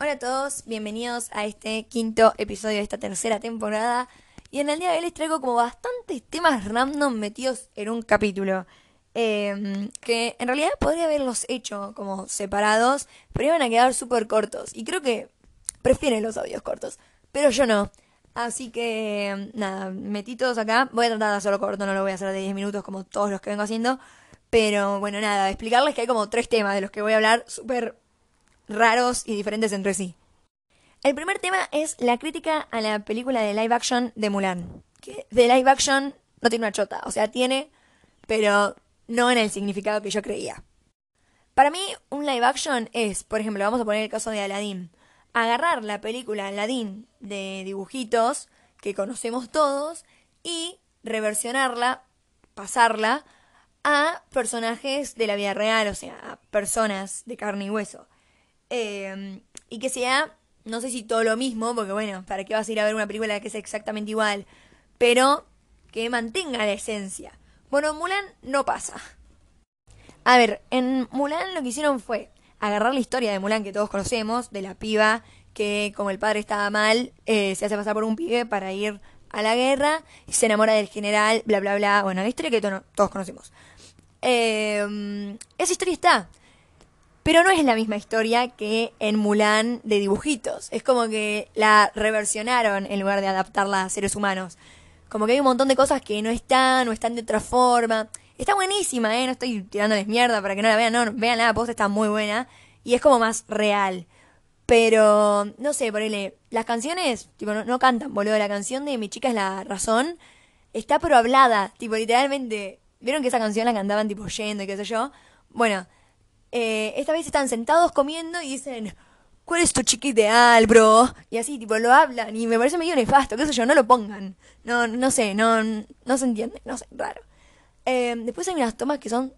Hola a todos, bienvenidos a este quinto episodio de esta tercera temporada. Y en el día de hoy les traigo como bastantes temas random metidos en un capítulo. Em, que en realidad podría haberlos hecho como separados, pero iban a quedar súper cortos. Y creo que prefieren los audios cortos, pero yo no. Así que nada, metí todos acá. Voy a tratar de hacerlo corto, no lo voy a hacer de 10 minutos como todos los que vengo haciendo. Pero bueno, nada, explicarles que hay como tres temas de los que voy a hablar súper raros y diferentes entre sí. El primer tema es la crítica a la película de live action de Mulan. Que de live action no tiene una chota, o sea, tiene, pero no en el significado que yo creía. Para mí, un live action es, por ejemplo, vamos a poner el caso de Aladdin. Agarrar la película Aladdin de dibujitos que conocemos todos y reversionarla, pasarla a personajes de la vida real, o sea, a personas de carne y hueso. Eh, y que sea, no sé si todo lo mismo, porque bueno, ¿para qué vas a ir a ver una película que sea exactamente igual? Pero que mantenga la esencia. Bueno, Mulan no pasa. A ver, en Mulan lo que hicieron fue agarrar la historia de Mulan que todos conocemos, de la piba que como el padre estaba mal, eh, se hace pasar por un pibe para ir a la guerra y se enamora del general, bla, bla, bla. Bueno, la historia que todos conocemos. Eh, esa historia está. Pero no es la misma historia que en Mulan de dibujitos. Es como que la reversionaron en lugar de adaptarla a seres humanos. Como que hay un montón de cosas que no están o están de otra forma. Está buenísima, ¿eh? No estoy tirándoles mierda para que no la vean. No, vean la posta, está muy buena. Y es como más real. Pero, no sé, ponele, las canciones, tipo, no, no cantan, boludo. La canción de Mi chica es la razón está pero hablada. Tipo, literalmente, ¿vieron que esa canción la cantaban tipo yendo y qué sé yo? Bueno, eh, esta vez están sentados comiendo y dicen, ¿cuál es tu chiqui ideal, bro? Y así, tipo, lo hablan y me parece medio nefasto, qué sé yo, no lo pongan. No, no sé, no, no se entiende, no sé, raro. Eh, después hay unas tomas que son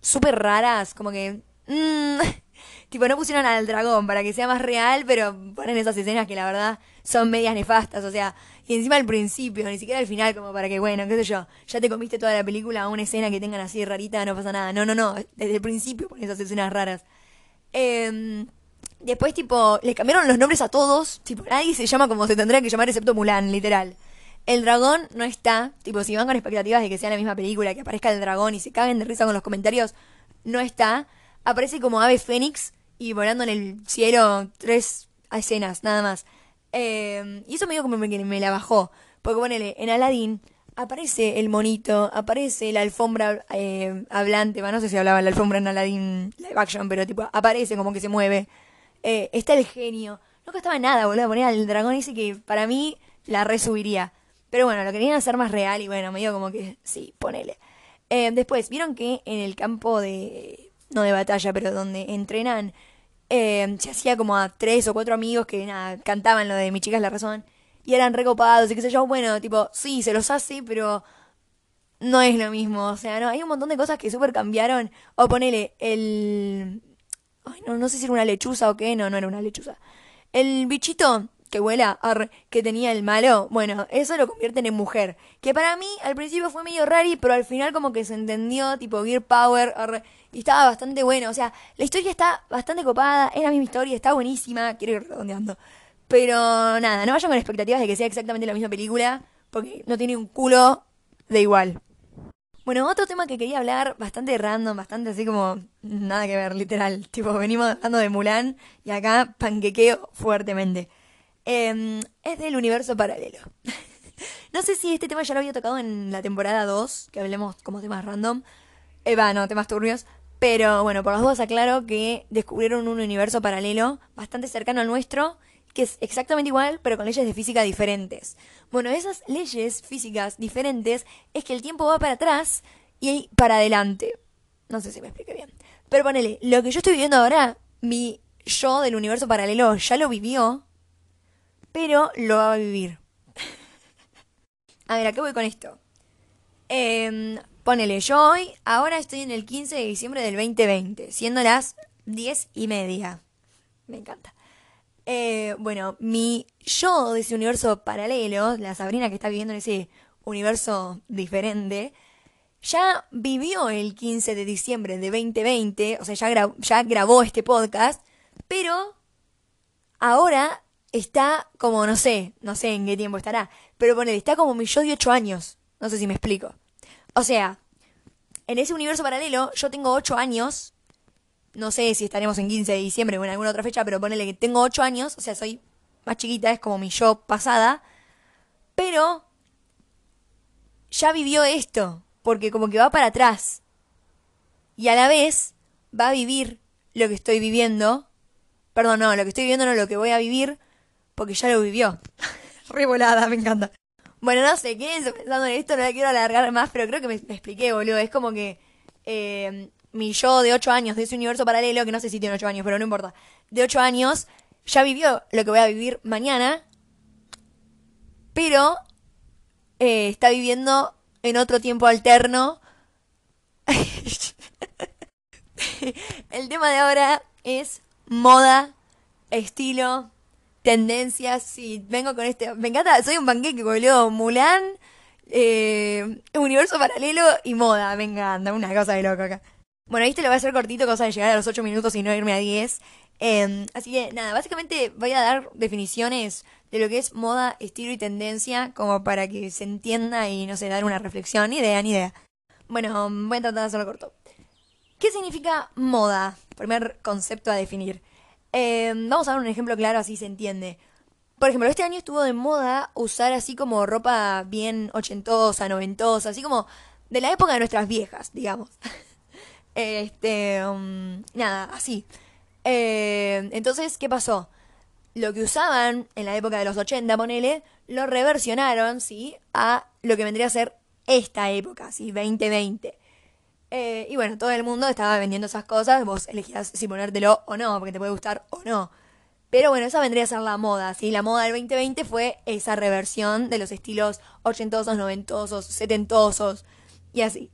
súper raras, como que... Mmm, tipo, no pusieron al dragón para que sea más real, pero ponen esas escenas que la verdad son medias nefastas, o sea, y encima al principio, ni siquiera al final, como para que, bueno, qué sé yo, ya te comiste toda la película una escena que tengan así rarita, no pasa nada. No, no, no, desde el principio ponen esas escenas raras. Eh, después, tipo, les cambiaron los nombres a todos, tipo, nadie se llama como se tendría que llamar excepto Mulan, literal. El dragón no está, tipo, si van con expectativas de que sea la misma película, que aparezca el dragón y se caguen de risa con los comentarios, no está. Aparece como ave fénix y volando en el cielo tres escenas, nada más. Eh, y eso me dio como que me la bajó. Porque ponele, en Aladdin aparece el monito, aparece la alfombra eh, hablante, no sé si hablaba la alfombra en Aladdin live action, pero tipo, aparece como que se mueve. Eh, está el genio. No costaba nada, boludo, poner al dragón ese que para mí la resubiría. Pero bueno, lo querían hacer más real y bueno, me dio como que sí, ponele. Eh, después, vieron que en el campo de. No de batalla, pero donde entrenan eh, se hacía como a tres o cuatro amigos que nada, cantaban lo de Mi chica es la razón y eran recopados y qué sé yo, bueno, tipo, sí, se los hace, pero no es lo mismo, o sea, no, hay un montón de cosas que súper cambiaron, o ponele, el... Ay, no, no sé si era una lechuza o qué, no, no era una lechuza. El bichito que vuela, que tenía el malo, bueno, eso lo convierten en mujer. Que para mí al principio fue medio rari, pero al final como que se entendió, tipo Gear Power, y estaba bastante bueno. O sea, la historia está bastante copada, es la misma historia, está buenísima, quiero ir redondeando. Pero nada, no vayan con expectativas de que sea exactamente la misma película, porque no tiene un culo de igual. Bueno, otro tema que quería hablar, bastante random, bastante así como nada que ver, literal. Tipo, venimos hablando de Mulan y acá panquequeo fuertemente. Em, es del universo paralelo. no sé si este tema ya lo había tocado en la temporada 2, que hablemos como temas random. Eh, va, no, temas turbios. Pero bueno, por las dudas aclaro que descubrieron un universo paralelo bastante cercano al nuestro, que es exactamente igual, pero con leyes de física diferentes. Bueno, esas leyes físicas diferentes es que el tiempo va para atrás y para adelante. No sé si me expliqué bien. Pero ponele, lo que yo estoy viviendo ahora, mi yo del universo paralelo ya lo vivió, pero lo va a vivir. a ver, ¿a qué voy con esto? Eh, Ponele, yo hoy, ahora estoy en el 15 de diciembre del 2020, siendo las 10 y media. Me encanta. Eh, bueno, mi yo de ese universo paralelo, la Sabrina que está viviendo en ese universo diferente, ya vivió el 15 de diciembre de 2020, o sea, ya, ya grabó este podcast, pero ahora está como, no sé, no sé en qué tiempo estará, pero ponele, está como mi yo de 8 años. No sé si me explico. O sea, en ese universo paralelo yo tengo 8 años. No sé si estaremos en 15 de diciembre o en alguna otra fecha, pero ponele que tengo 8 años, o sea, soy más chiquita, es como mi yo pasada. Pero ya vivió esto, porque como que va para atrás. Y a la vez va a vivir lo que estoy viviendo. Perdón, no, lo que estoy viviendo no lo que voy a vivir, porque ya lo vivió. Revolada, me encanta. Bueno, no sé, quédense pensando en esto, no la quiero alargar más, pero creo que me, expliqué, boludo. Es como que eh, mi yo de 8 años, de ese universo paralelo, que no sé si tiene 8 años, pero no importa, de 8 años, ya vivió lo que voy a vivir mañana, pero eh, está viviendo en otro tiempo alterno. El tema de ahora es moda, estilo, tendencias y vengo con este... Me encanta, soy un panqueque, boludo. Mulan, eh, universo paralelo y moda. Venga, anda, una cosa de loco acá. Bueno, este lo voy a hacer cortito, cosa de llegar a los 8 minutos y no irme a 10. Em, así que nada, básicamente voy a dar definiciones de lo que es moda, estilo y tendencia, como para que se entienda y no sé, dar una reflexión, ni idea, ni idea. Bueno, voy a tratar de hacerlo corto. ¿Qué significa moda? Primer concepto a definir. Em, vamos a dar un ejemplo claro, así se entiende. Por ejemplo, este año estuvo de moda usar así como ropa bien ochentosa, noventosa, así como de la época de nuestras viejas, digamos. este, um, nada, así. Eh, entonces, ¿qué pasó? Lo que usaban en la época de los 80, ponele, lo reversionaron, ¿sí? A lo que vendría a ser esta época, ¿sí? 2020. Eh, y bueno, todo el mundo estaba vendiendo esas cosas, vos elegías si ponértelo o no, porque te puede gustar o no. Pero bueno, esa vendría a ser la moda, ¿sí? La moda del 2020 fue esa reversión de los estilos ochentosos, noventosos, setentosos y así.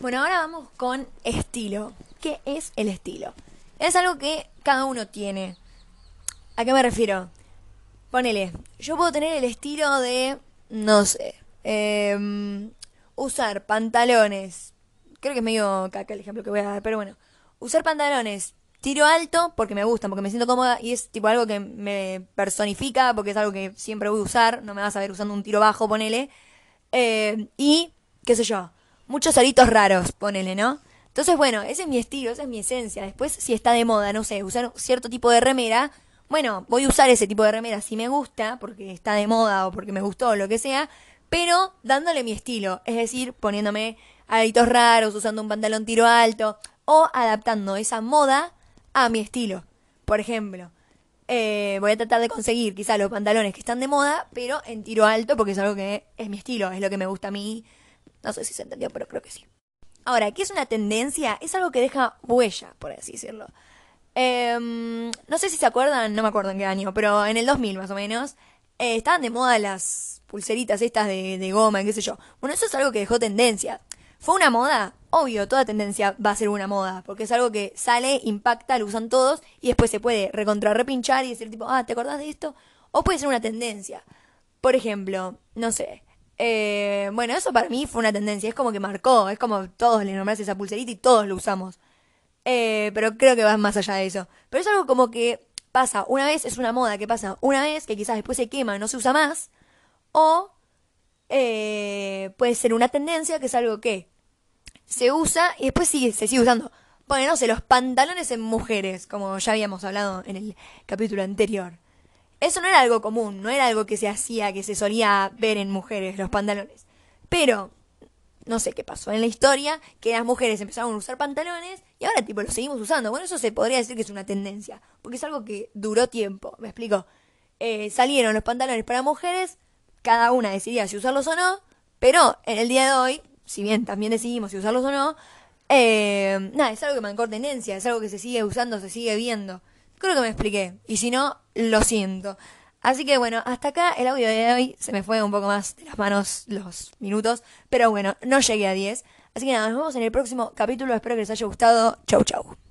Bueno, ahora vamos con estilo. ¿Qué es el estilo? Es algo que cada uno tiene. ¿A qué me refiero? Ponele, yo puedo tener el estilo de, no sé, eh, usar pantalones, creo que es medio caca el ejemplo que voy a dar, pero bueno, usar pantalones tiro alto porque me gustan, porque me siento cómoda y es tipo algo que me personifica, porque es algo que siempre voy a usar, no me vas a ver usando un tiro bajo, ponele. Eh, y, qué sé yo, muchos aritos raros, ponele, ¿no? Entonces, bueno, ese es mi estilo, esa es mi esencia. Después, si está de moda, no sé, usar cierto tipo de remera, bueno, voy a usar ese tipo de remera si me gusta, porque está de moda o porque me gustó o lo que sea, pero dándole mi estilo, es decir, poniéndome aritos raros, usando un pantalón tiro alto o adaptando esa moda a mi estilo. Por ejemplo, eh, voy a tratar de conseguir quizá los pantalones que están de moda, pero en tiro alto porque es algo que es mi estilo, es lo que me gusta a mí. No sé si se entendió, pero creo que sí. Ahora, ¿qué es una tendencia? Es algo que deja huella, por así decirlo. Em, no sé si se acuerdan, no me acuerdo en qué año, pero en el 2000 más o menos, eh, estaban de moda las pulseritas estas de, de goma, qué sé yo. Bueno, eso es algo que dejó tendencia. ¿Fue una moda? Obvio, toda tendencia va a ser una moda, porque es algo que sale, impacta, lo usan todos y después se puede recontra repinchar y decir tipo, ah, ¿te acordás de esto? O puede ser una tendencia. Por ejemplo, no sé. Eh, bueno, eso para mí fue una tendencia, es como que marcó, es como todos le nombrás esa pulserita y todos lo usamos. Eh, pero creo que va más allá de eso. Pero es algo como que pasa una vez, es una moda que pasa una vez, que quizás después se quema y no se usa más, o eh, puede ser una tendencia que es algo que se usa y después sigue, se sigue usando. Bueno, no sé, los pantalones en mujeres, como ya habíamos hablado en el capítulo anterior. Eso no era algo común, no era algo que se hacía, que se solía ver en mujeres, los pantalones. Pero, no sé qué pasó en la historia, que las mujeres empezaron a usar pantalones y ahora tipo lo seguimos usando. Bueno, eso se podría decir que es una tendencia, porque es algo que duró tiempo, me explico. Eh, salieron los pantalones para mujeres, cada una decidía si usarlos o no, pero en el día de hoy, si bien también decidimos si usarlos o no, eh, nada, es algo que marcó tendencia, es algo que se sigue usando, se sigue viendo. Creo que me expliqué, y si no, lo siento. Así que bueno, hasta acá el audio de hoy se me fue un poco más de las manos los minutos, pero bueno, no llegué a 10. Así que nada, nos vemos en el próximo capítulo, espero que les haya gustado. Chau chau.